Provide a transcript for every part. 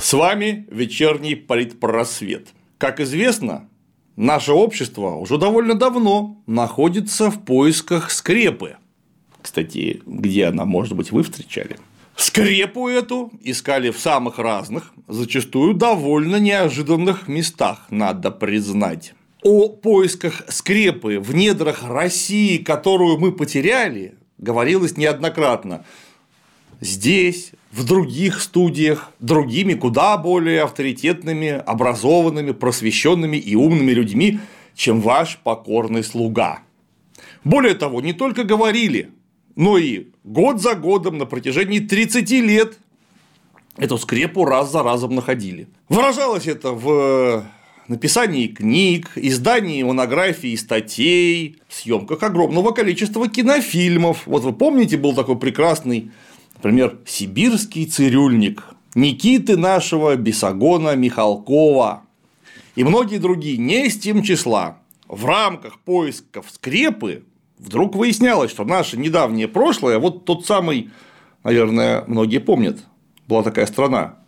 С вами вечерний политпросвет. Как известно, наше общество уже довольно давно находится в поисках скрепы. Кстати, где она, может быть, вы встречали? Скрепу эту искали в самых разных, зачастую довольно неожиданных местах, надо признать. О поисках скрепы в недрах России, которую мы потеряли, говорилось неоднократно. Здесь, в других студиях, другими куда более авторитетными, образованными, просвещенными и умными людьми, чем ваш покорный слуга. Более того, не только говорили, но и год за годом на протяжении 30 лет эту скрепу раз за разом находили. Выражалось это в написании книг, издании монографий статей, съемках огромного количества кинофильмов. Вот вы помните, был такой прекрасный, например, «Сибирский цирюльник» Никиты нашего Бесогона Михалкова и многие другие не из тем числа. В рамках поисков скрепы вдруг выяснялось, что наше недавнее прошлое, вот тот самый, наверное, многие помнят, была такая страна,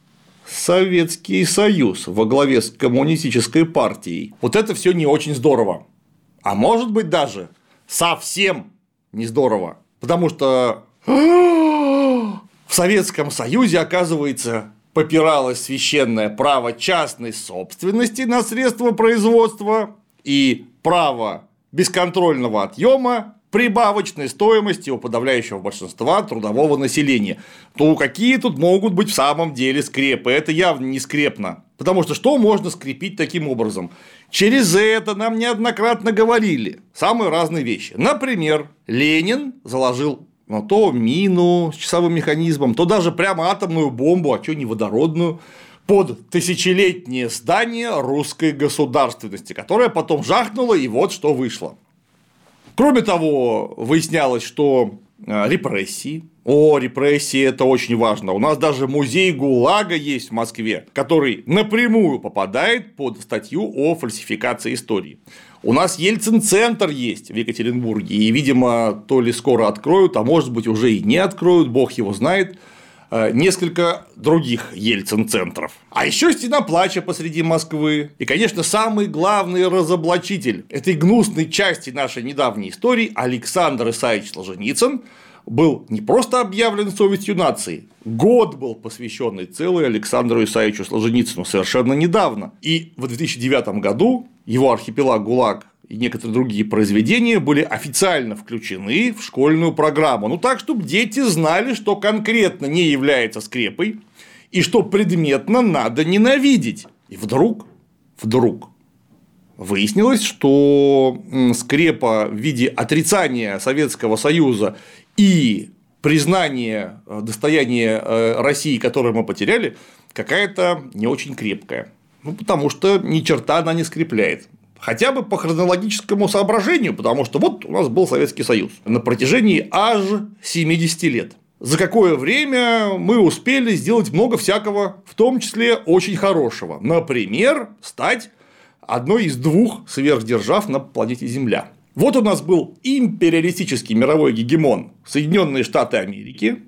Советский Союз во главе с коммунистической партией. Вот это все не очень здорово. А может быть даже совсем не здорово. Потому что в Советском Союзе, оказывается, попиралось священное право частной собственности на средства производства и право бесконтрольного отъема прибавочной стоимости у подавляющего большинства трудового населения, то какие тут могут быть в самом деле скрепы? Это явно не скрепно. Потому что что можно скрепить таким образом? Через это нам неоднократно говорили самые разные вещи. Например, Ленин заложил ну, то мину с часовым механизмом, то даже прямо атомную бомбу, а что не водородную, под тысячелетнее здание русской государственности, которое потом жахнуло, и вот что вышло. Кроме того, выяснялось, что э, репрессии. О, репрессии это очень важно. У нас даже музей ГУЛАГа есть в Москве, который напрямую попадает под статью о фальсификации истории. У нас Ельцин-центр есть в Екатеринбурге, и, видимо, то ли скоро откроют, а может быть уже и не откроют, бог его знает. Э, несколько других Ельцин-центров. А еще стена плача посреди Москвы. И, конечно, самый главный разоблачитель этой гнусной части нашей недавней истории Александр Исаевич Солженицын был не просто объявлен совестью нации, год был посвященный целый Александру Исаевичу Солженицыну совершенно недавно. И в 2009 году его архипелаг ГУЛАГ и некоторые другие произведения были официально включены в школьную программу. Ну так, чтобы дети знали, что конкретно не является скрепой и что предметно надо ненавидеть. И вдруг, вдруг выяснилось, что скрепа в виде отрицания Советского Союза и признания э, достояния э, России, которое мы потеряли, какая-то не очень крепкая. Ну, потому что ни черта она не скрепляет. Хотя бы по хронологическому соображению, потому что вот у нас был Советский Союз на протяжении аж 70 лет. За какое время мы успели сделать много всякого, в том числе очень хорошего. Например, стать одной из двух сверхдержав на планете Земля. Вот у нас был империалистический мировой гегемон Соединенные Штаты Америки,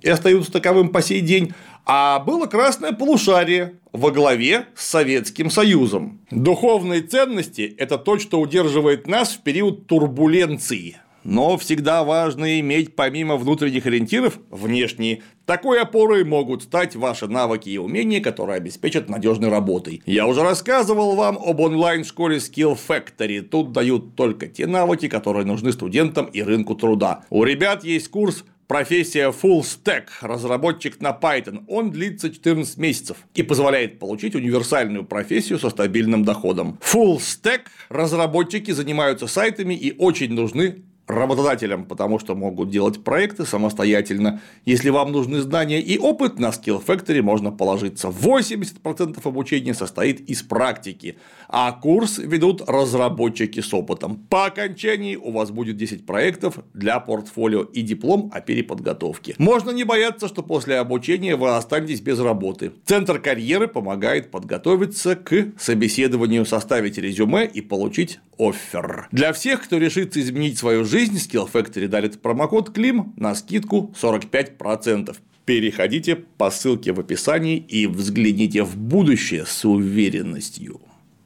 и остаются таковым по сей день, а было красное полушарие во главе с Советским Союзом. Духовные ценности – это то, что удерживает нас в период турбуленции. Но всегда важно иметь помимо внутренних ориентиров внешние. Такой опорой могут стать ваши навыки и умения, которые обеспечат надежной работой. Я уже рассказывал вам об онлайн-школе Skill Factory. Тут дают только те навыки, которые нужны студентам и рынку труда. У ребят есть курс профессия Full Stack, разработчик на Python, он длится 14 месяцев и позволяет получить универсальную профессию со стабильным доходом. Full Stack разработчики занимаются сайтами и очень нужны работодателям, потому что могут делать проекты самостоятельно. Если вам нужны знания и опыт, на Skill Factory можно положиться. 80% обучения состоит из практики, а курс ведут разработчики с опытом. По окончании у вас будет 10 проектов для портфолио и диплом о переподготовке. Можно не бояться, что после обучения вы останетесь без работы. Центр карьеры помогает подготовиться к собеседованию, составить резюме и получить offer. Для всех, кто решится изменить свою жизнь, Skill Factory дарит промокод КЛИМ на скидку 45%. Переходите по ссылке в описании и взгляните в будущее с уверенностью.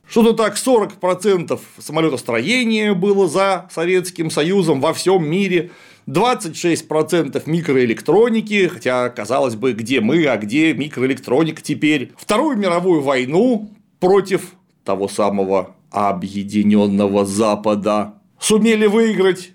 Что-то так 40% самолетостроения было за Советским Союзом во всем мире, 26% микроэлектроники, хотя, казалось бы, где мы, а где микроэлектроника теперь. Вторую мировую войну против того самого объединенного Запада сумели выиграть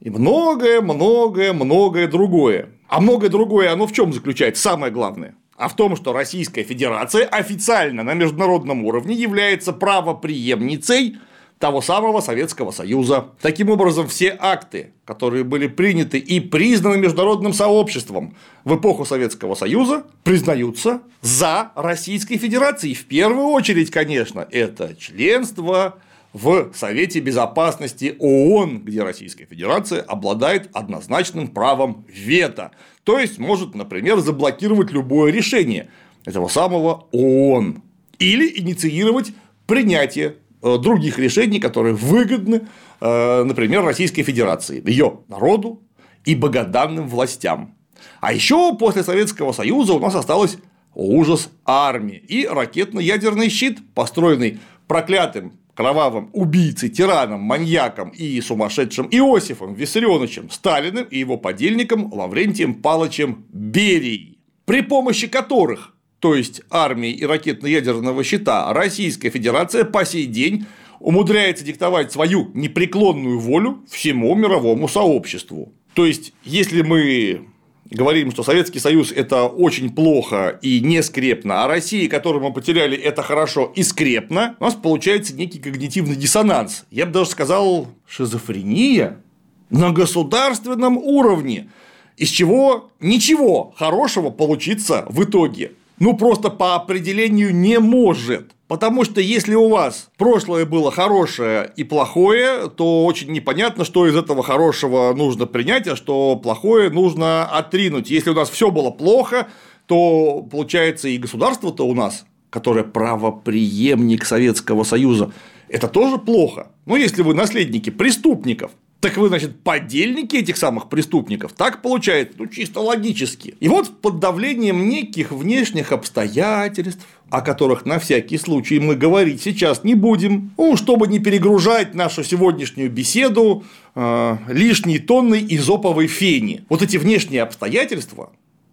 и многое, многое, многое другое. А многое другое, оно в чем заключается? Самое главное а в том, что Российская Федерация официально на международном уровне является правоприемницей того самого Советского Союза. Таким образом, все акты, которые были приняты и признаны международным сообществом в эпоху Советского Союза, признаются за Российской Федерацией. В первую очередь, конечно, это членство в Совете Безопасности ООН, где Российская Федерация обладает однозначным правом вето, то есть может, например, заблокировать любое решение этого самого ООН или инициировать принятие других решений, которые выгодны, э, например, Российской Федерации, ее народу и богоданным властям. А еще после Советского Союза у нас осталось ужас армии и ракетно-ядерный щит, построенный проклятым кровавым убийцей, тираном, маньяком и сумасшедшим Иосифом Виссарионовичем Сталиным и его подельником Лаврентием Палычем Берией, при помощи которых, то есть армии и ракетно-ядерного щита, Российская Федерация по сей день умудряется диктовать свою непреклонную волю всему мировому сообществу. То есть, если мы говорим, что Советский Союз – это очень плохо и не скрепно, а Россия, которую мы потеряли, это хорошо и скрепно, у нас получается некий когнитивный диссонанс. Я бы даже сказал, шизофрения на государственном уровне, из чего ничего хорошего получиться в итоге. Ну, просто по определению не может. Потому что если у вас прошлое было хорошее и плохое, то очень непонятно, что из этого хорошего нужно принять, а что плохое нужно отринуть. Если у нас все было плохо, то получается и государство-то у нас, которое правоприемник Советского Союза, это тоже плохо. Но если вы наследники преступников, так вы, значит, подельники этих самых преступников. Так получается, ну, чисто логически. И вот под давлением неких внешних обстоятельств, о которых на всякий случай мы говорить сейчас не будем, ну, чтобы не перегружать нашу сегодняшнюю беседу э, лишней тонной изоповой фени. Вот эти внешние обстоятельства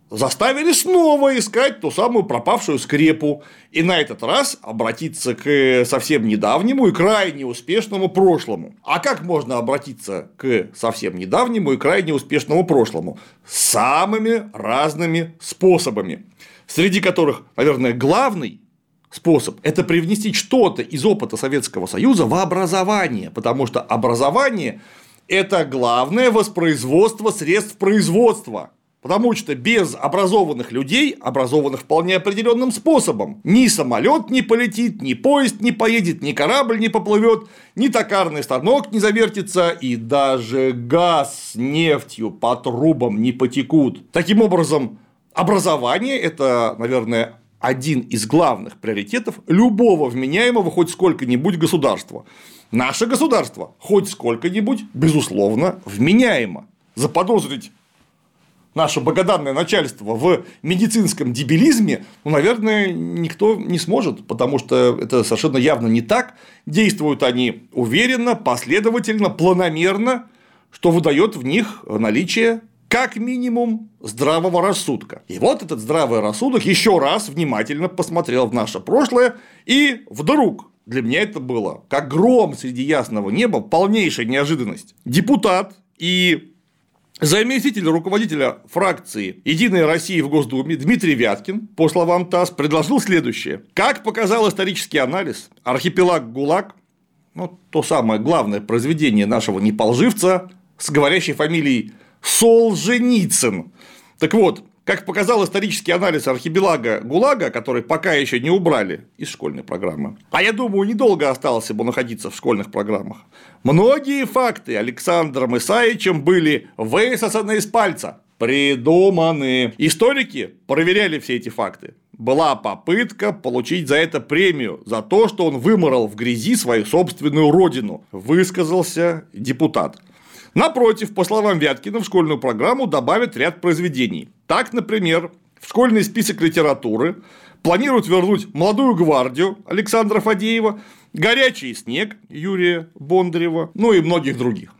заставили снова искать ту самую пропавшую скрепу и на этот раз обратиться к совсем недавнему и крайне успешному прошлому. А как можно обратиться к совсем недавнему и крайне успешному прошлому? Самыми разными способами, среди которых, наверное, главный способ – это привнести что-то из опыта Советского Союза в образование, потому что образование – это главное воспроизводство средств производства – Потому что без образованных людей, образованных вполне определенным способом, ни самолет не полетит, ни поезд не поедет, ни корабль не поплывет, ни токарный станок не завертится, и даже газ с нефтью по трубам не потекут. Таким образом, образование – это, наверное, один из главных приоритетов любого вменяемого хоть сколько-нибудь государства. Наше государство хоть сколько-нибудь, безусловно, вменяемо. Заподозрить наше богоданное начальство в медицинском дебилизме, ну, наверное, никто не сможет, потому что это совершенно явно не так. Действуют они уверенно, последовательно, планомерно, что выдает в них наличие как минимум здравого рассудка. И вот этот здравый рассудок еще раз внимательно посмотрел в наше прошлое, и вдруг для меня это было как гром среди ясного неба, полнейшая неожиданность. Депутат и Заместитель руководителя фракции «Единая Россия» в Госдуме Дмитрий Вяткин, по словам ТАСС, предложил следующее. Как показал исторический анализ, архипелаг ГУЛАГ, ну, то самое главное произведение нашего неполживца с говорящей фамилией Солженицын. Так вот, как показал исторический анализ архипелага ГУЛАГа, который пока еще не убрали из школьной программы, а я думаю, недолго осталось бы находиться в школьных программах, многие факты Александром Исаевичем были высосаны из пальца, придуманы. Историки проверяли все эти факты. была попытка получить за это премию, за то, что он выморал в грязи свою собственную родину, высказался депутат. Напротив, по словам Вяткина, в школьную программу добавят ряд произведений. Так, например, в школьный список литературы планируют вернуть «Молодую гвардию» Александра Фадеева, «Горячий снег» Юрия Бондарева, ну и многих других.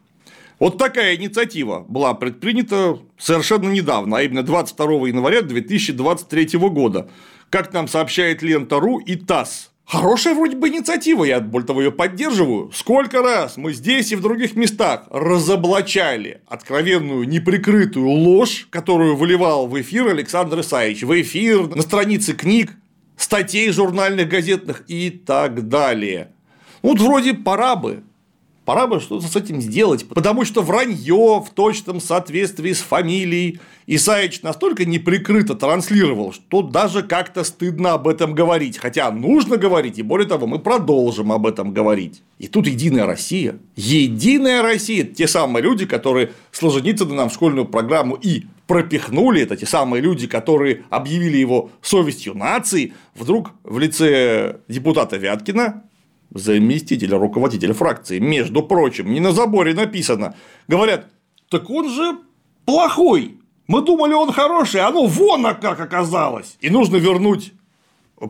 Вот такая инициатива была предпринята совершенно недавно, а именно 22 января 2023 года, как нам сообщает лента РУ и ТАСС. Хорошая вроде бы инициатива, я более того ее поддерживаю. Сколько раз мы здесь и в других местах разоблачали откровенную неприкрытую ложь, которую выливал в эфир Александр Исаевич, в эфир на странице книг, статей журнальных, газетных и так далее. Вот вроде пора бы Пора бы что-то с этим сделать, потому что вранье в точном соответствии с фамилией Исаич настолько неприкрыто транслировал, что даже как-то стыдно об этом говорить. Хотя нужно говорить, и более того, мы продолжим об этом говорить. И тут Единая Россия. Единая Россия. Те самые люди, которые Солженицына нам в школьную программу и пропихнули, это те самые люди, которые объявили его совестью нации, вдруг в лице депутата Вяткина заместителя руководителя фракции, между прочим, не на заборе написано, говорят, так он же плохой, мы думали, он хороший, а ну вон как оказалось. И нужно вернуть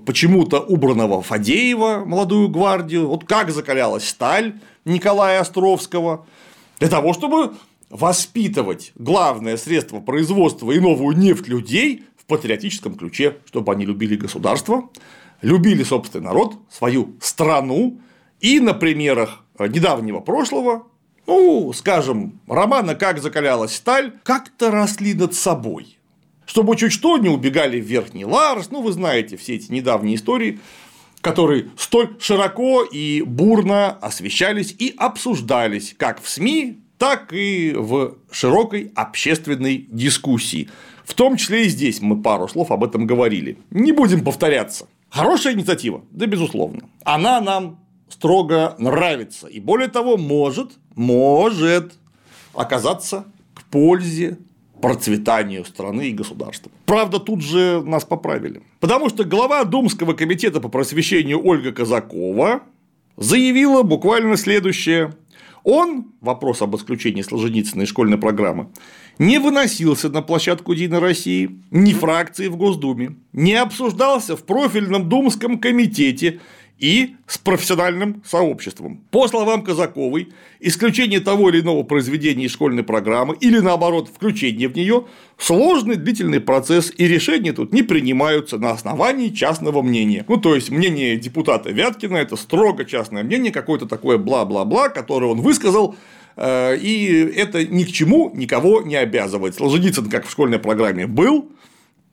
почему-то убранного Фадеева, молодую гвардию, вот как закалялась сталь Николая Островского, для того, чтобы воспитывать главное средство производства и новую нефть людей в патриотическом ключе, чтобы они любили государство, любили собственный народ, свою страну, и на примерах недавнего прошлого, ну, скажем, романа «Как закалялась сталь», как-то росли над собой. Чтобы чуть что не убегали в Верхний Ларс, ну, вы знаете все эти недавние истории, которые столь широко и бурно освещались и обсуждались как в СМИ, так и в широкой общественной дискуссии. В том числе и здесь мы пару слов об этом говорили. Не будем повторяться. Хорошая инициатива, да безусловно. Она нам строго нравится. И более того, может, может оказаться к пользе процветанию страны и государства. Правда, тут же нас поправили. Потому что глава Думского комитета по просвещению Ольга Казакова заявила буквально следующее. Он, вопрос об исключении Солженицына из школьной программы, не выносился на площадку Единой России, ни фракции в Госдуме, не обсуждался в профильном Думском комитете и с профессиональным сообществом. По словам Казаковой, исключение того или иного произведения из школьной программы или, наоборот, включение в нее – сложный длительный процесс, и решения тут не принимаются на основании частного мнения. Ну, то есть, мнение депутата Вяткина – это строго частное мнение, какое-то такое бла-бла-бла, которое он высказал, э, и это ни к чему никого не обязывает. Солженицын, как в школьной программе был,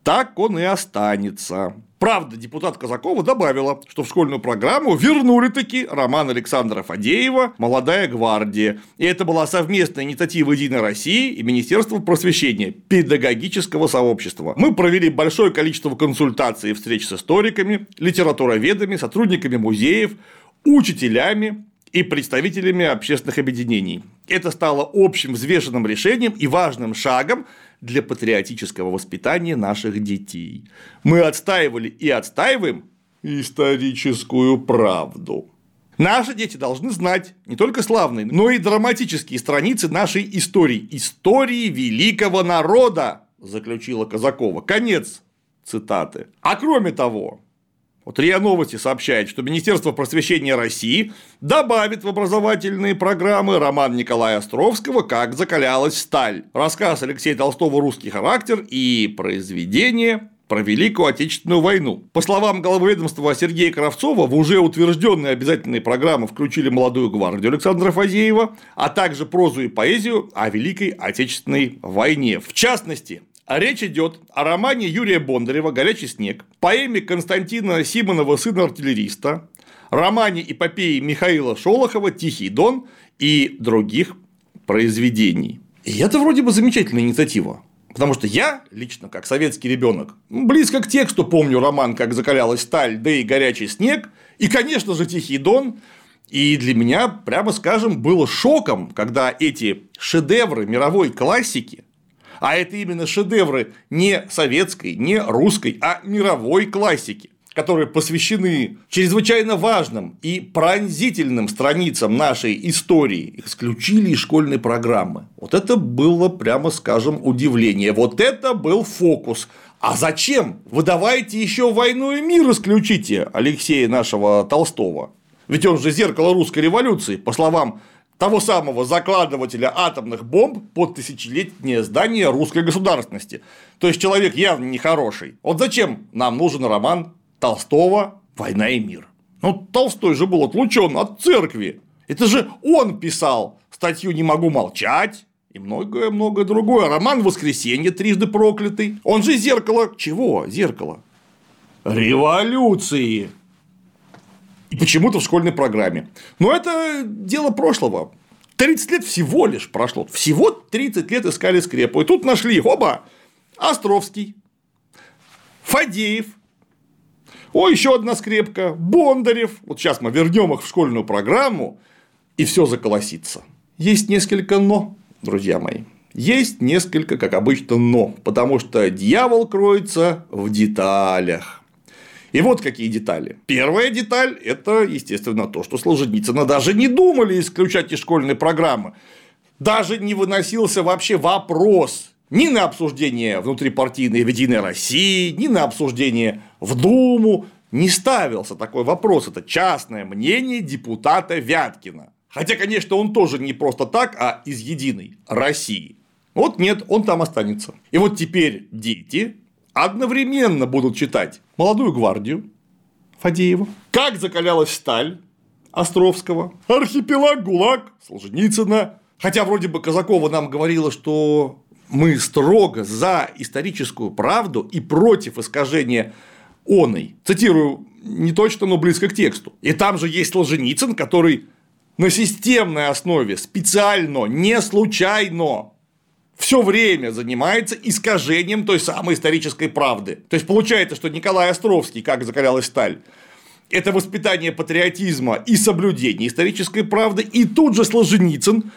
так он и останется. Правда, депутат Казакова добавила, что в школьную программу вернули таки роман Александра Фадеева «Молодая гвардия». И это была совместная инициатива Единой России и Министерства просвещения, педагогического сообщества. Мы провели большое количество консультаций и встреч с историками, литературоведами, сотрудниками музеев, учителями, и представителями общественных объединений. Это стало общим взвешенным решением и важным шагом для патриотического воспитания наших детей. Мы отстаивали и отстаиваем историческую правду. Наши дети должны знать не только славные, но и драматические страницы нашей истории. Истории великого народа, заключила Казакова. Конец цитаты. А кроме того, вот РИА Новости сообщает, что Министерство просвещения России добавит в образовательные программы роман Николая Островского «Как закалялась сталь», рассказ Алексея Толстого «Русский характер» и произведение про Великую Отечественную войну. По словам главы ведомства Сергея Кравцова, в уже утвержденные обязательные программы включили молодую гвардию Александра Фазеева, а также прозу и поэзию о Великой Отечественной войне. В частности, а речь идет о романе Юрия Бондарева «Горячий снег», поэме Константина Симонова «Сына артиллериста», романе эпопеи Михаила Шолохова «Тихий дон» и других произведений. И это вроде бы замечательная инициатива. Потому что я, лично, как советский ребенок, близко к тексту помню роман «Как закалялась сталь», да и «Горячий снег», и, конечно же, «Тихий дон», и для меня, прямо скажем, было шоком, когда эти шедевры мировой классики А это именно шедевры не советской, не русской, а мировой классики которые посвящены чрезвычайно важным и пронзительным страницам нашей истории, исключили из школьной программы. Вот это было, прямо скажем, удивление. Вот это был фокус. А зачем? Вы давайте еще войну и мир исключите Алексея нашего Толстого. Ведь он же зеркало русской революции, по словам того самого закладывателя атомных бомб под тысячелетнее здание русской государственности. То есть человек явно нехороший. Вот зачем нам нужен роман Толстого «Война и мир». Ну, Толстой же был отлучен от церкви. Это же он писал статью «Не могу молчать», и многое-многое другое. Роман «Воскресенье» трижды проклятый. Он же зеркало. Чего зеркало? Революции. Почему-то в школьной программе. Но это дело прошлого. 30 лет всего лишь прошло. Всего 30 лет искали скрепу. И тут нашли, оба, Островский, Фадеев, о, еще одна скрепка, Бондарев. Вот сейчас мы вернем их в школьную программу, и все заколосится. Есть несколько но, друзья мои. Есть несколько, как обычно, но, потому что дьявол кроется в деталях. И вот какие детали. Первая деталь – это, естественно, то, что Солженицына даже не думали исключать из школьной программы. Даже не выносился вообще вопрос ни на обсуждение внутрипартийной в Единой России, ни на обсуждение в Думу не ставился такой вопрос. Это частное мнение депутата Вяткина. Хотя, конечно, он тоже не просто так, а из Единой России. Вот нет, он там останется. И вот теперь дети одновременно будут читать «Молодую гвардию» Фадеева, «Как закалялась сталь» Островского, «Архипелаг ГУЛАГ» Солженицына. Хотя вроде бы Казакова нам говорила, что мы строго за историческую правду и против искажения оной. Цитирую не точно, но близко к тексту. И там же есть Солженицын, который на системной основе, специально, не случайно все время занимается искажением той самой исторической правды. То есть получается, что Николай Островский, как закалялась сталь, это воспитание патриотизма и соблюдение исторической правды, и тут же Солженицын,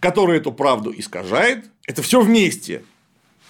который эту правду искажает, это все вместе.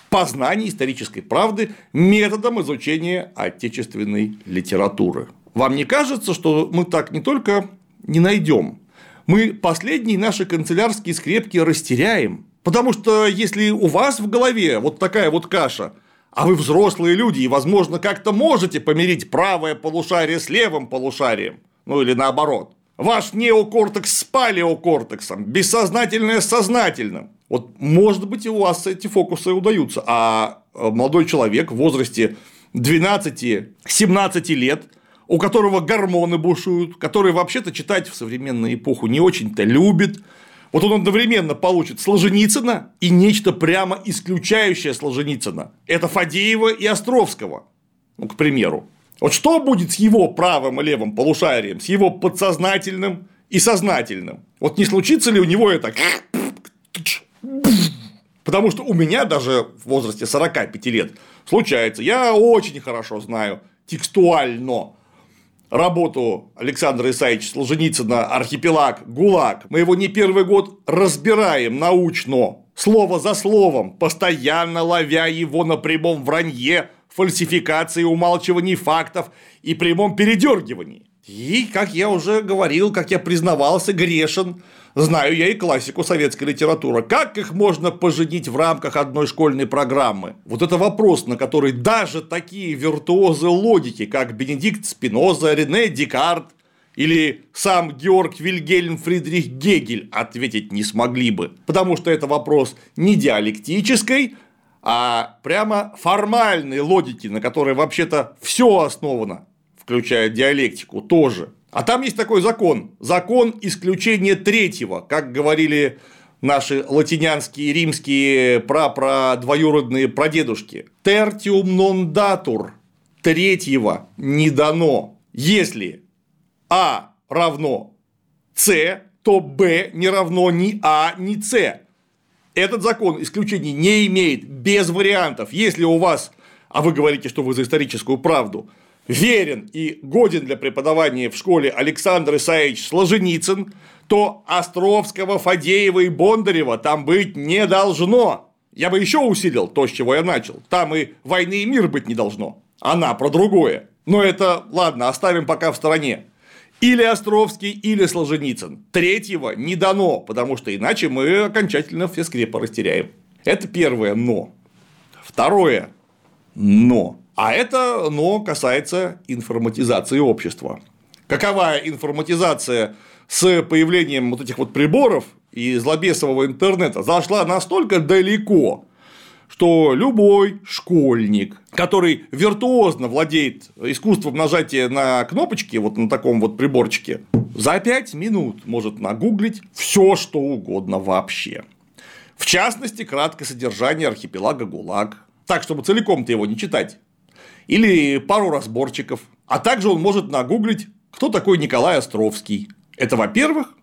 Познание исторической правды методом изучения отечественной литературы. Вам не кажется, что мы так не только не найдем, мы последние наши канцелярские скрепки растеряем. Потому что если у вас в голове вот такая вот каша, а вы взрослые люди и, возможно, как-то можете помирить правое полушарие с левым полушарием, ну или наоборот, Ваш неокортекс с палеокортексом, бессознательное с сознательным. Вот, может быть, у вас эти фокусы удаются, а э, молодой человек в возрасте 12-17 лет, у которого гормоны бушуют, который вообще-то читать в современную эпоху не очень-то любит, вот он одновременно получит Солженицына и нечто прямо исключающее Солженицына. Это Фадеева и Островского, ну, к примеру. Вот что будет с его правым и левым полушарием, с его подсознательным и сознательным? Вот не случится ли у него это Потому что у меня даже в возрасте 45 лет случается. Я очень хорошо знаю текстуально работу Александра Исаевича Солженицына «Архипелаг», «ГУЛАГ». Мы его не первый год разбираем научно, слово за словом, постоянно ловя его на прямом вранье фальсификации, умалчивании фактов и прямом передергивании. И, как я уже говорил, как я признавался, грешен, знаю я и классику советской литературы. Как их можно поженить в рамках одной школьной программы? Вот это вопрос, на который даже такие виртуозы логики, как Бенедикт Спиноза, Рене Декарт или сам Георг Вильгельм Фридрих Гегель ответить не смогли бы, потому что это вопрос не диалектической, а прямо формальной логики, на которой вообще-то все основано, включая диалектику, тоже. А там есть такой закон. Закон исключения третьего, как говорили наши латинянские римские прапрадвоюродные прадедушки. Tertium non datur. Третьего не дано. Если А равно С, то Б не равно ни А, ни С. Этот закон исключений не имеет без вариантов. Если у вас, а вы говорите, что вы за историческую правду, верен и годен для преподавания в школе Александр Исаевич Сложеницын, то Островского, Фадеева и Бондарева там быть не должно. Я бы еще усилил то, с чего я начал. Там и войны и мир быть не должно. Она про другое. Но это, ладно, оставим пока в стороне. Или Островский, или Солженицын. Третьего не дано, потому что иначе мы окончательно все скрепы растеряем. Это первое «но». Второе «но». А это «но» касается информатизации общества. Какова информатизация с появлением вот этих вот приборов и злобесового интернета зашла настолько далеко, что любой школьник, который виртуозно владеет искусством нажатия на кнопочки, вот на таком вот приборчике, за 5 минут может нагуглить все, что угодно вообще. В частности, краткое содержание архипелага ГУЛАГ. Так, чтобы целиком-то его не читать. Или пару разборчиков. А также он может нагуглить, кто такой Николай Островский. Это во-первых.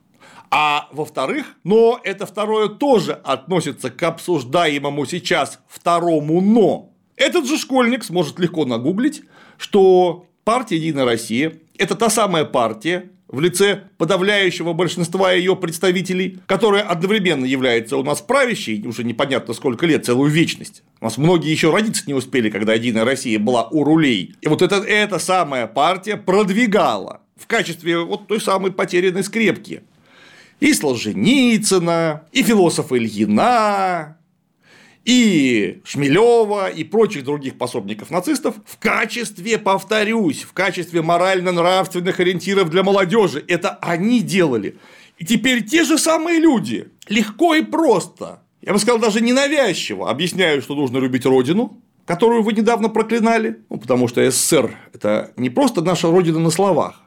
А во-вторых, но это второе тоже относится к обсуждаемому сейчас второму «но». Этот же школьник сможет легко нагуглить, что партия «Единая Россия» – это та самая партия, в лице подавляющего большинства ее представителей, которая одновременно является у нас правящей, уже непонятно сколько лет, целую вечность. У нас многие еще родиться не успели, когда Единая Россия была у рулей. И вот это, эта самая партия продвигала в качестве вот той самой потерянной скрепки и Солженицына, и философа Ильина, и Шмелева, и прочих других пособников нацистов в качестве, повторюсь, в качестве морально-нравственных ориентиров для молодежи. Это они делали. И теперь те же самые люди легко и просто, я бы сказал, даже ненавязчиво объясняют, что нужно любить родину, которую вы недавно проклинали, ну, потому что СССР – это не просто наша родина на словах,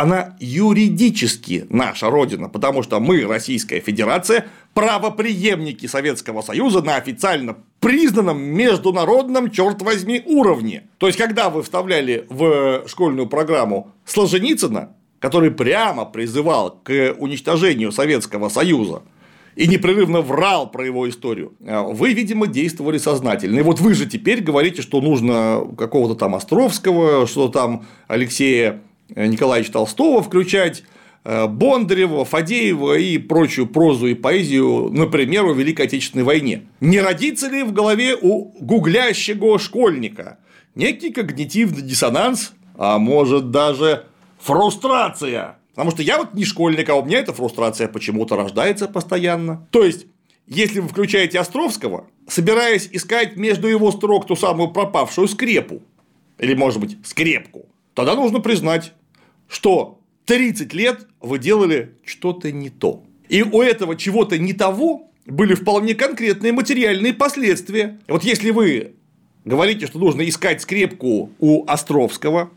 она юридически наша родина, потому что мы, Российская Федерация, правоприемники Советского Союза на официально признанном международном, черт возьми, уровне. То есть, когда вы вставляли в школьную программу Солженицына, который прямо призывал к уничтожению Советского Союза, и непрерывно врал про его историю. Вы, видимо, действовали сознательно. И вот вы же теперь говорите, что нужно какого-то там Островского, что там Алексея Э, Николаевича Толстого включать, э, Бондарева, Фадеева и прочую прозу и поэзию, например, о Великой Отечественной войне. Не родится ли в голове у гуглящего школьника некий когнитивный диссонанс, а может даже фрустрация? Потому что я вот не школьник, а у меня эта фрустрация почему-то рождается постоянно. То есть, если вы включаете Островского, собираясь искать между его строк ту самую пропавшую скрепу, или, может быть, скрепку, тогда нужно признать, что 30 лет вы делали что-то не то. И у этого чего-то не того были вполне конкретные материальные последствия. Вот если вы говорите, что нужно искать скрепку у Островского,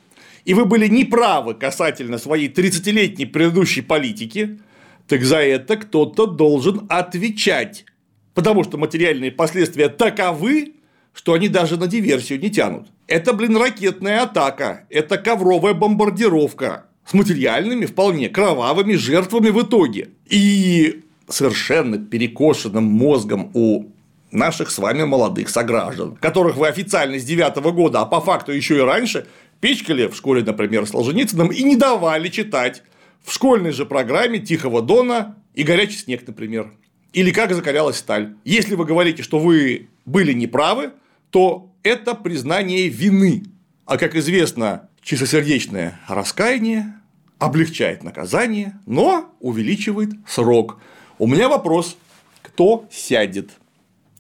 и вы были неправы касательно своей 30-летней предыдущей политики, так за это кто-то должен отвечать. Потому что материальные последствия таковы, что они даже на диверсию не тянут. Это, блин, ракетная атака, это ковровая бомбардировка с материальными, вполне кровавыми жертвами в итоге. И совершенно перекошенным мозгом у наших с вами молодых сограждан, которых вы официально с девятого года, а по факту еще и раньше, пичкали в школе, например, Солженицыным и не давали читать в школьной же программе Тихого Дона и Горячий снег, например. Или как закалялась сталь. Если вы говорите, что вы были неправы, то это признание вины. А как известно, чистосердечное раскаяние облегчает наказание, но увеличивает срок. У меня вопрос, кто сядет?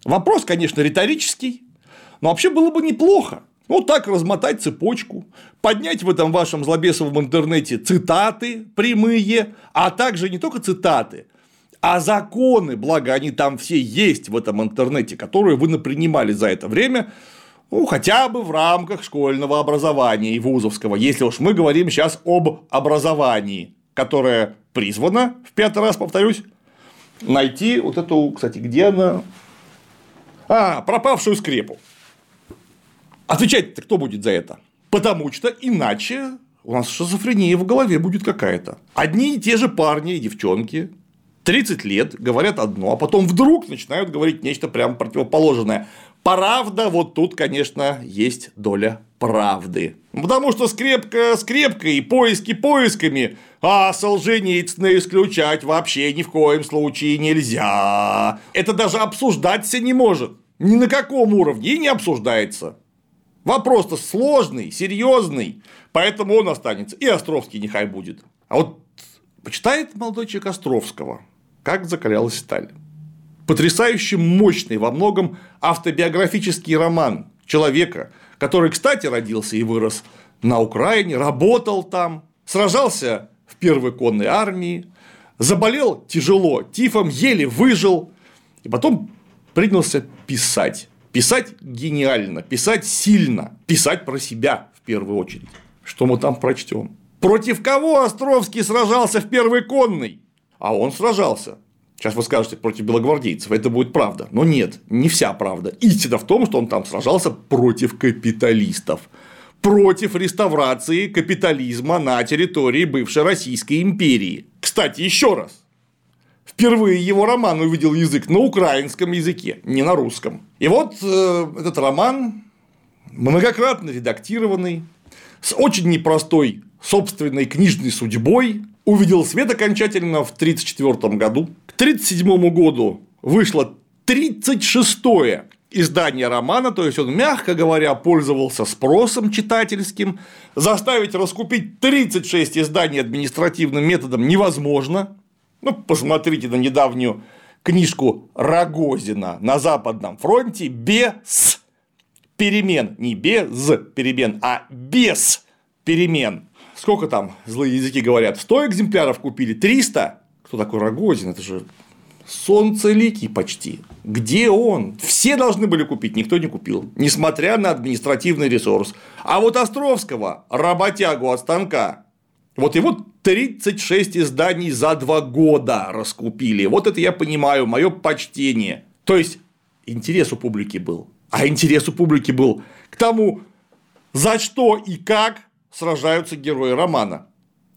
Вопрос, конечно, риторический, но вообще было бы неплохо. Вот так размотать цепочку, поднять в этом вашем злобесовом интернете цитаты прямые, а также не только цитаты, а законы, благо они там все есть в этом интернете, которые вы напринимали за это время, ну, хотя бы в рамках школьного образования и вузовского, если уж мы говорим сейчас об образовании, которое призвано, в пятый раз повторюсь, найти вот эту, кстати, где она? А, пропавшую скрепу. Отвечать-то кто будет за это? Потому что иначе у нас шизофрения в голове будет какая-то. Одни и те же парни и девчонки 30 лет говорят одно, а потом вдруг начинают говорить нечто прямо противоположное. Правда, вот тут, конечно, есть доля правды. Потому что скрепка скрепкой, поиски поисками, а Солженицына исключать вообще ни в коем случае нельзя. Это даже обсуждаться не может. Ни на каком уровне и не обсуждается. Вопрос-то сложный, серьезный, поэтому он останется. И Островский нехай будет. А вот почитает молодой человек Островского, как закалялась сталь. Потрясающе мощный во многом автобиографический роман человека, который, кстати, родился и вырос на Украине, работал там, сражался в первой конной армии, заболел тяжело тифом, еле выжил, и потом принялся писать. Писать гениально, писать сильно, писать про себя в первую очередь. Что мы там прочтем? Против кого Островский сражался в первой конной? А он сражался. Сейчас вы скажете против белогвардейцев, это будет правда. Но нет, не вся правда. Истина в том, что он там сражался против капиталистов. Против реставрации капитализма на территории бывшей Российской империи. Кстати, еще раз. Впервые его роман увидел язык на украинском языке, не на русском. И вот э, этот роман, многократно редактированный, с очень непростой собственной книжной судьбой, увидел свет окончательно в 1934 году. К 1937 году вышло 36-е издание романа, то есть он, мягко говоря, пользовался спросом читательским. Заставить раскупить 36 изданий административным методом невозможно. Ну, посмотрите на недавнюю книжку Рогозина на Западном фронте без перемен. Не без перемен, а без перемен. Сколько там злые языки говорят? 100 экземпляров купили, 300? Кто такой Рогозин? Это же солнцеликий почти. Где он? Все должны были купить, никто не купил, несмотря на административный ресурс. А вот Островского, работягу от станка, вот его 36 изданий за два года раскупили. Вот это я понимаю, мое почтение. То есть интерес у публики был. А интерес у публики был к тому, за что и как сражаются герои романа.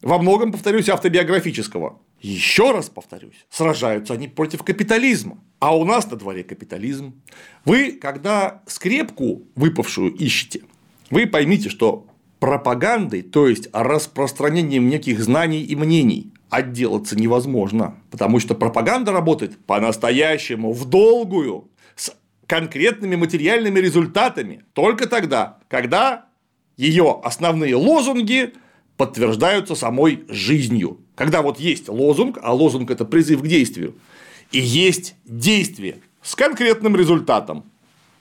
Во многом, повторюсь, автобиографического. Еще раз повторюсь, сражаются они против капитализма. А у нас на дворе капитализм. Вы, когда скрепку выпавшую ищете, вы поймите, что пропагандой, то есть распространением неких знаний и мнений, отделаться невозможно, потому что пропаганда работает по-настоящему, в долгую, с конкретными материальными результатами только тогда, когда ее основные лозунги подтверждаются самой жизнью. Когда вот есть лозунг, а лозунг это призыв к действию, и есть действие с конкретным результатом.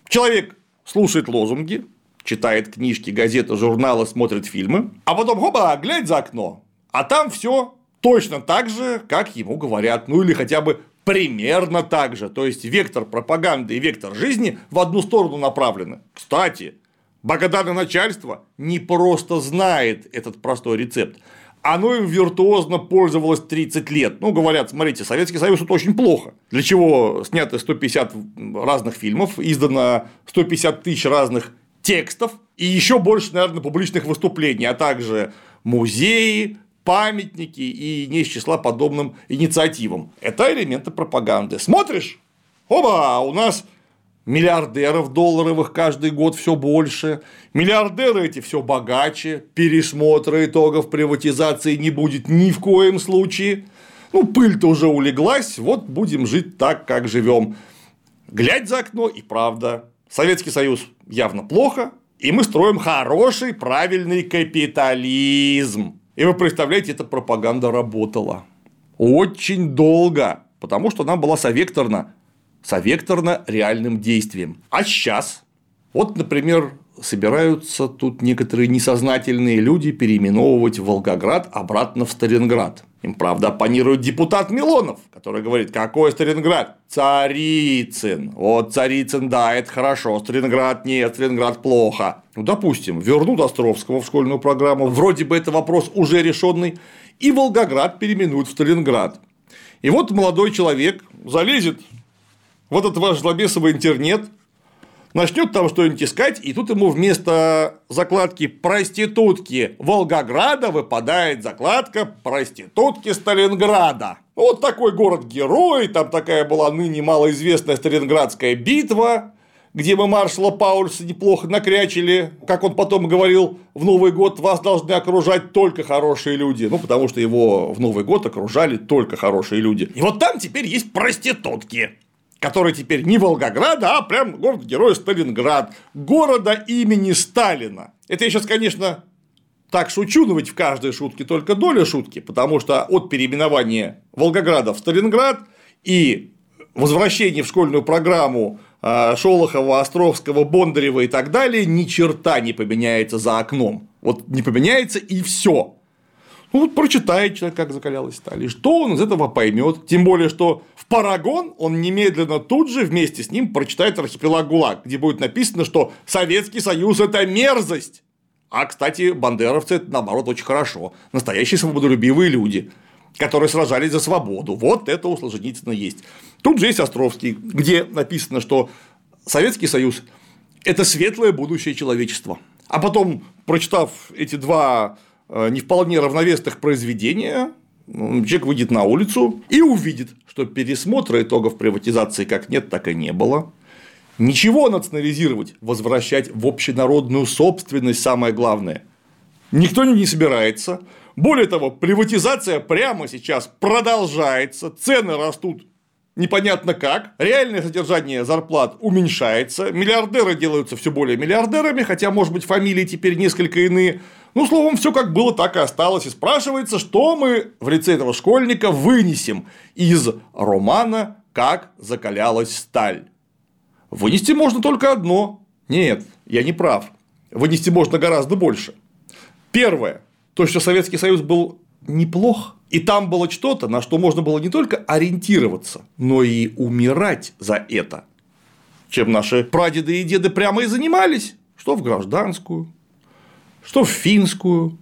Человек слушает лозунги, читает книжки, газеты, журналы, смотрит фильмы, а потом хоба, глядь за окно, а там все точно так же, как ему говорят, ну или хотя бы примерно так же. То есть вектор пропаганды и вектор жизни в одну сторону направлены. Кстати, Благодарное начальство не просто знает этот простой рецепт, оно им виртуозно пользовалось 30 лет. Ну, говорят, смотрите, Советский Союз это очень плохо. Для чего сняты 150 разных фильмов, издано 150 тысяч разных текстов и еще больше, наверное, публичных выступлений, а также музеи, памятники и не из числа подобным инициативам. Это элементы пропаганды. Смотришь? Оба, у нас миллиардеров долларовых каждый год все больше, миллиардеры эти все богаче, пересмотра итогов приватизации не будет ни в коем случае. Ну, пыль-то уже улеглась, вот будем жить так, как живем. Глядь за окно, и правда. Советский Союз явно плохо, и мы строим хороший, правильный капитализм. И вы представляете, эта пропаганда работала. Очень долго, потому что она была совекторна совекторно-реальным действием. А сейчас, вот, например, собираются тут некоторые несознательные люди переименовывать Волгоград обратно в Сталинград. Им, правда, оппонирует депутат Милонов, который говорит, какой Сталинград? Царицын. Вот Царицын, да, это хорошо, Сталинград нет, Сталинград плохо. Ну, допустим, вернут Островского в школьную программу, вроде бы это вопрос уже решенный, и Волгоград переименуют в Сталинград. И вот молодой человек залезет вот этот ваш злобесовый интернет начнет там что-нибудь искать, и тут ему вместо закладки проститутки Волгограда выпадает закладка проститутки Сталинграда. Вот такой город-герой, там такая была ныне малоизвестная Сталинградская битва, где мы маршала Паульса неплохо накрячили, как он потом говорил, в Новый год вас должны окружать только хорошие люди, ну, потому что его в Новый год окружали только хорошие люди. И вот там теперь есть проститутки, которые теперь не Волгограда, а прям город-герой Сталинград, города имени Сталина. Это я сейчас, конечно, так шучу, но ведь в каждой шутке только доля шутки, потому что от переименования Волгограда в Сталинград и возвращения в школьную программу а, Шолохова, Островского, Бондарева и так далее ни черта не поменяется за окном. Вот не поменяется и все. Ну вот прочитает человек, как закалялась сталь, и что он из этого поймет. Тем более, что в Парагон он немедленно тут же вместе с ним прочитает архипелаг ГУЛАГ, где будет написано, что Советский Союз – это мерзость. А, кстати, бандеровцы – это, наоборот, очень хорошо. Настоящие свободолюбивые люди которые сражались за свободу. Вот это у Солженицына есть. Тут же есть Островский, где написано, что Советский Союз – это светлое будущее человечества. А потом, прочитав эти два не вполне равновесных произведения, человек выйдет на улицу и увидит, что пересмотра итогов приватизации как нет, так и не было. Ничего национализировать, возвращать в общенародную собственность самое главное. Никто не собирается. Более того, приватизация прямо сейчас продолжается, цены растут непонятно как, реальное содержание зарплат уменьшается, миллиардеры делаются все более миллиардерами, хотя, может быть, фамилии теперь несколько иные. Ну, словом, все как было, так и осталось. И спрашивается, что мы в лице этого школьника вынесем из романа «Как закалялась сталь». Вынести можно только одно. Нет, я не прав. Вынести можно гораздо больше. Первое то, что Советский Союз был неплох, и там было что-то, на что можно было не только ориентироваться, но и умирать за это. Чем наши прадеды и деды прямо и занимались, что в гражданскую, что в финскую,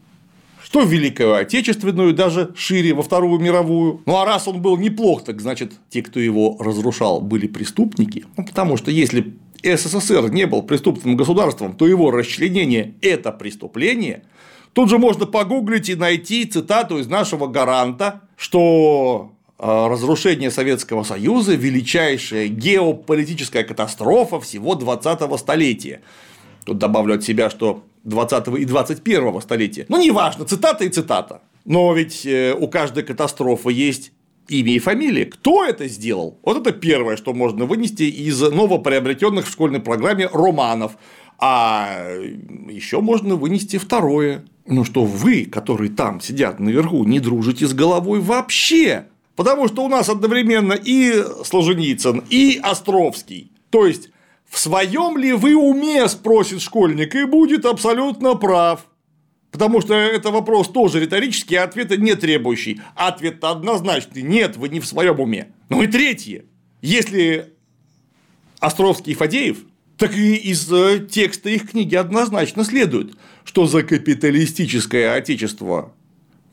что в Великую Отечественную, даже шире, во Вторую мировую. Ну а раз он был неплох, так значит, те, кто его разрушал, были преступники. Ну, потому что если СССР не был преступным государством, то его расчленение – это преступление, Тут же можно погуглить и найти цитату из нашего гаранта, что а, разрушение Советского Союза – величайшая геополитическая катастрофа всего 20-го столетия. Тут добавлю от себя, что 20 и 21 столетия. Ну, неважно, цитата и цитата. Но ведь э, у каждой катастрофы есть имя и фамилия. Кто это сделал? Вот это первое, что можно вынести из новоприобретенных в школьной программе романов. А еще можно вынести второе. Ну что вы, которые там сидят наверху, не дружите с головой вообще. Потому что у нас одновременно и Солженицын, и Островский. То есть, в своем ли вы уме, спросит школьник, и будет абсолютно прав. Потому что это вопрос тоже риторический, а ответа не требующий. Ответ однозначный. Нет, вы не в своем уме. Ну и третье. Если Островский и Фадеев так и из э, текста их книги однозначно следует, что за капиталистическое отечество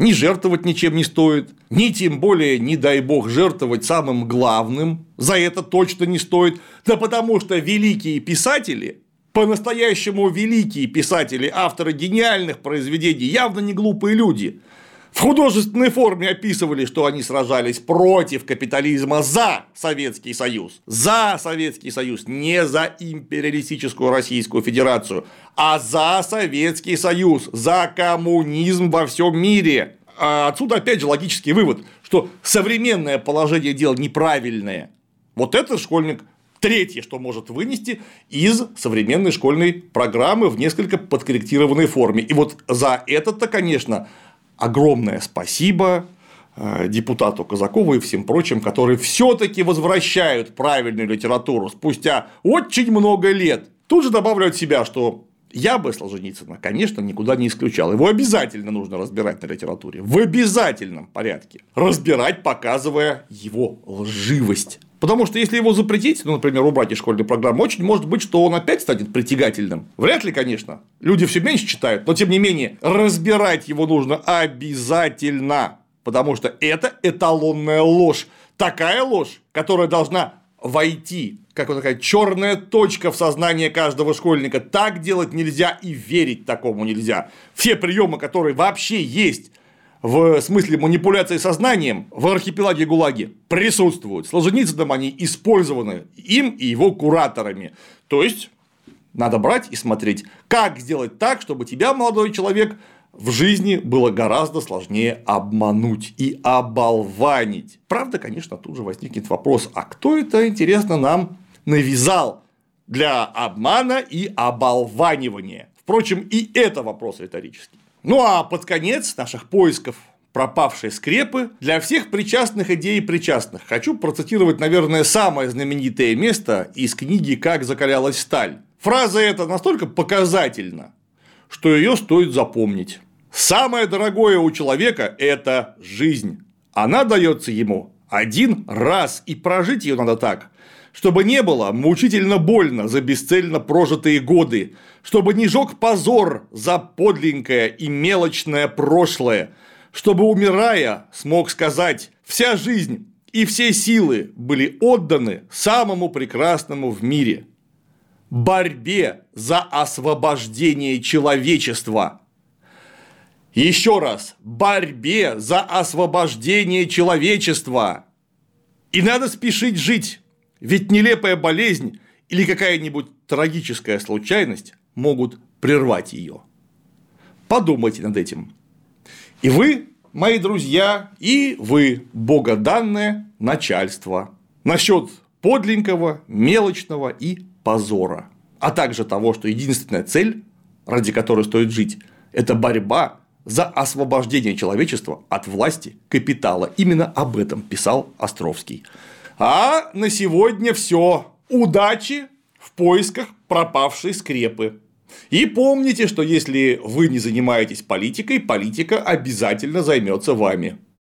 ни жертвовать ничем не стоит, ни тем более, не дай бог, жертвовать самым главным, за это точно не стоит, да потому что великие писатели, по-настоящему великие писатели, авторы гениальных произведений, явно не глупые люди, в художественной форме описывали, что они сражались против капитализма за Советский Союз. За Советский Союз, не за империалистическую Российскую Федерацию, а за Советский Союз, за коммунизм во всем мире. А отсюда опять же логический вывод, что современное положение дел неправильное. Вот этот школьник Третье, что может вынести из современной школьной программы в несколько подкорректированной форме. И вот за это-то, конечно, огромное спасибо э, депутату Казакову и всем прочим, которые все-таки возвращают правильную литературу спустя очень много лет. Тут же добавлю от себя, что я бы Солженицына, конечно, никуда не исключал. Его обязательно нужно разбирать на литературе. В обязательном порядке. Разбирать, показывая его лживость. Потому что если его запретить, ну, например, убрать из школьной программы, очень может быть, что он опять станет притягательным. Вряд ли, конечно. Люди все меньше читают, но тем не менее, разбирать его нужно обязательно. Потому что это эталонная ложь. Такая ложь, которая должна войти, как вот такая черная точка в сознание каждого школьника. Так делать нельзя и верить такому нельзя. Все приемы, которые вообще есть в смысле манипуляции сознанием в архипелаге ГУЛАГи присутствуют. Солженицыным они использованы им и его кураторами. То есть, надо брать и смотреть, как сделать так, чтобы тебя, молодой человек, в жизни было гораздо сложнее обмануть и оболванить. Правда, конечно, тут же возникнет вопрос, а кто это, интересно, нам навязал для обмана и оболванивания? Впрочем, и это вопрос риторический. Ну а под конец наших поисков пропавшей скрепы для всех причастных идей и причастных. Хочу процитировать, наверное, самое знаменитое место из книги «Как закалялась сталь». Фраза эта настолько показательна, что ее стоит запомнить. Самое дорогое у человека – это жизнь. Она дается ему один раз, и прожить ее надо так, чтобы не было мучительно больно за бесцельно прожитые годы, чтобы не жег позор за подленькое и мелочное прошлое, чтобы, умирая, смог сказать «вся жизнь и все силы были отданы самому прекрасному в мире – борьбе за освобождение человечества. Еще раз, борьбе за освобождение человечества. И надо спешить жить, ведь нелепая болезнь или какая-нибудь трагическая случайность могут прервать ее. Подумайте над этим. И вы, мои друзья, и вы, богоданное начальство, насчет подленького, мелочного и позора, а также того, что единственная цель, ради которой стоит жить, это борьба за освобождение человечества от власти капитала. Именно об этом писал Островский. А на сегодня все. Удачи в поисках пропавшей скрепы. И помните, что если вы не занимаетесь политикой, политика обязательно займется вами.